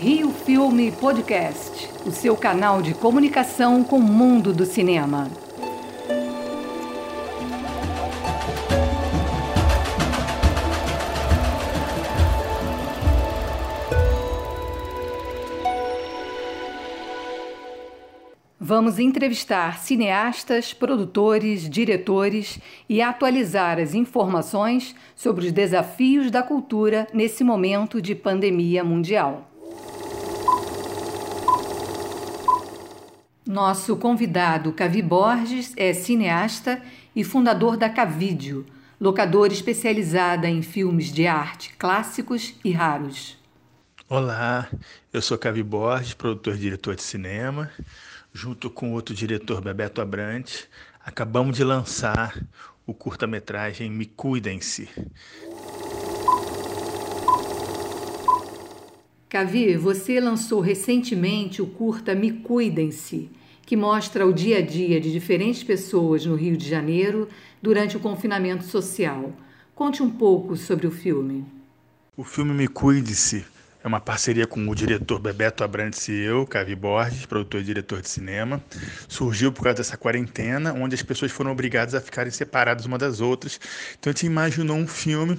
Rio Filme Podcast, o seu canal de comunicação com o mundo do cinema. Vamos entrevistar cineastas, produtores, diretores e atualizar as informações sobre os desafios da cultura nesse momento de pandemia mundial. Nosso convidado, Cavi Borges, é cineasta e fundador da Cavídeo, locadora especializada em filmes de arte clássicos e raros. Olá, eu sou Cavi Borges, produtor e diretor de cinema junto com outro diretor, Bebeto Abrante, acabamos de lançar o curta-metragem Me Cuidem-se. Cavi, você lançou recentemente o curta Me Cuidem-se, que mostra o dia a dia de diferentes pessoas no Rio de Janeiro durante o confinamento social. Conte um pouco sobre o filme. O filme Me Cuide-se é uma parceria com o diretor Bebeto Abrantes e eu, Cavi Borges, produtor e diretor de cinema. Surgiu por causa dessa quarentena, onde as pessoas foram obrigadas a ficarem separadas uma das outras. Então a gente imaginou um filme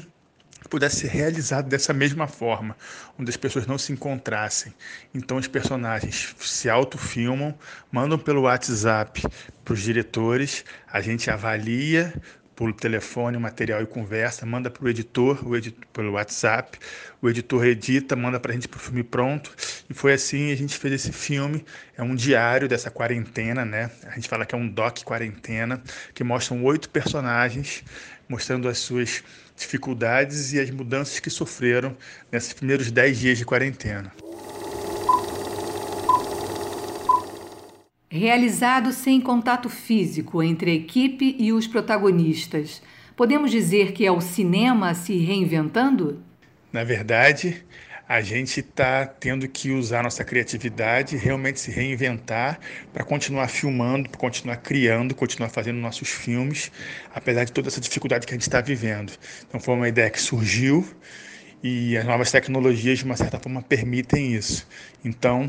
pudesse ser realizado dessa mesma forma, onde as pessoas não se encontrassem. Então os personagens se autofilmam, mandam pelo WhatsApp para os diretores, a gente avalia por telefone o material e conversa, manda para o editor, o editor pelo WhatsApp, o editor edita, manda para a gente para o filme pronto. E foi assim a gente fez esse filme. É um diário dessa quarentena, né? A gente fala que é um doc quarentena, que mostram oito personagens mostrando as suas dificuldades e as mudanças que sofreram nesses primeiros dez dias de quarentena. Realizado sem contato físico entre a equipe e os protagonistas, podemos dizer que é o cinema se reinventando? Na verdade, a gente está tendo que usar nossa criatividade, realmente se reinventar para continuar filmando, para continuar criando, continuar fazendo nossos filmes, apesar de toda essa dificuldade que a gente está vivendo. Então, foi uma ideia que surgiu e as novas tecnologias, de uma certa forma, permitem isso. Então,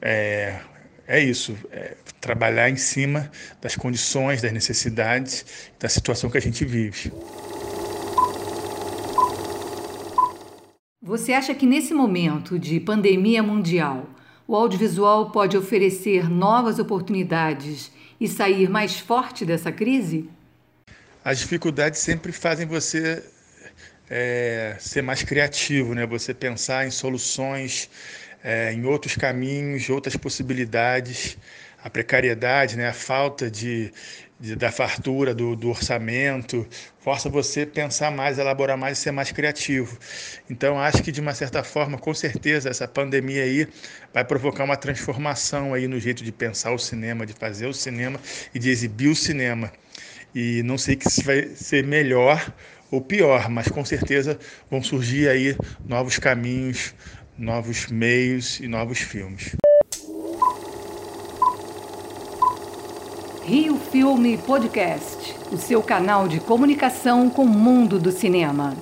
é, é isso, é trabalhar em cima das condições, das necessidades, da situação que a gente vive. Você acha que nesse momento de pandemia mundial, o audiovisual pode oferecer novas oportunidades e sair mais forte dessa crise? As dificuldades sempre fazem você é, ser mais criativo, né? Você pensar em soluções é, em outros caminhos, outras possibilidades. A precariedade, né, a falta de, de da fartura do, do, orçamento, força você pensar mais, elaborar mais e ser mais criativo. Então, acho que de uma certa forma, com certeza, essa pandemia aí vai provocar uma transformação aí no jeito de pensar o cinema, de fazer o cinema e de exibir o cinema. E não sei que se vai ser melhor ou pior, mas com certeza vão surgir aí novos caminhos, novos meios e novos filmes. Rio Filme Podcast, o seu canal de comunicação com o mundo do cinema.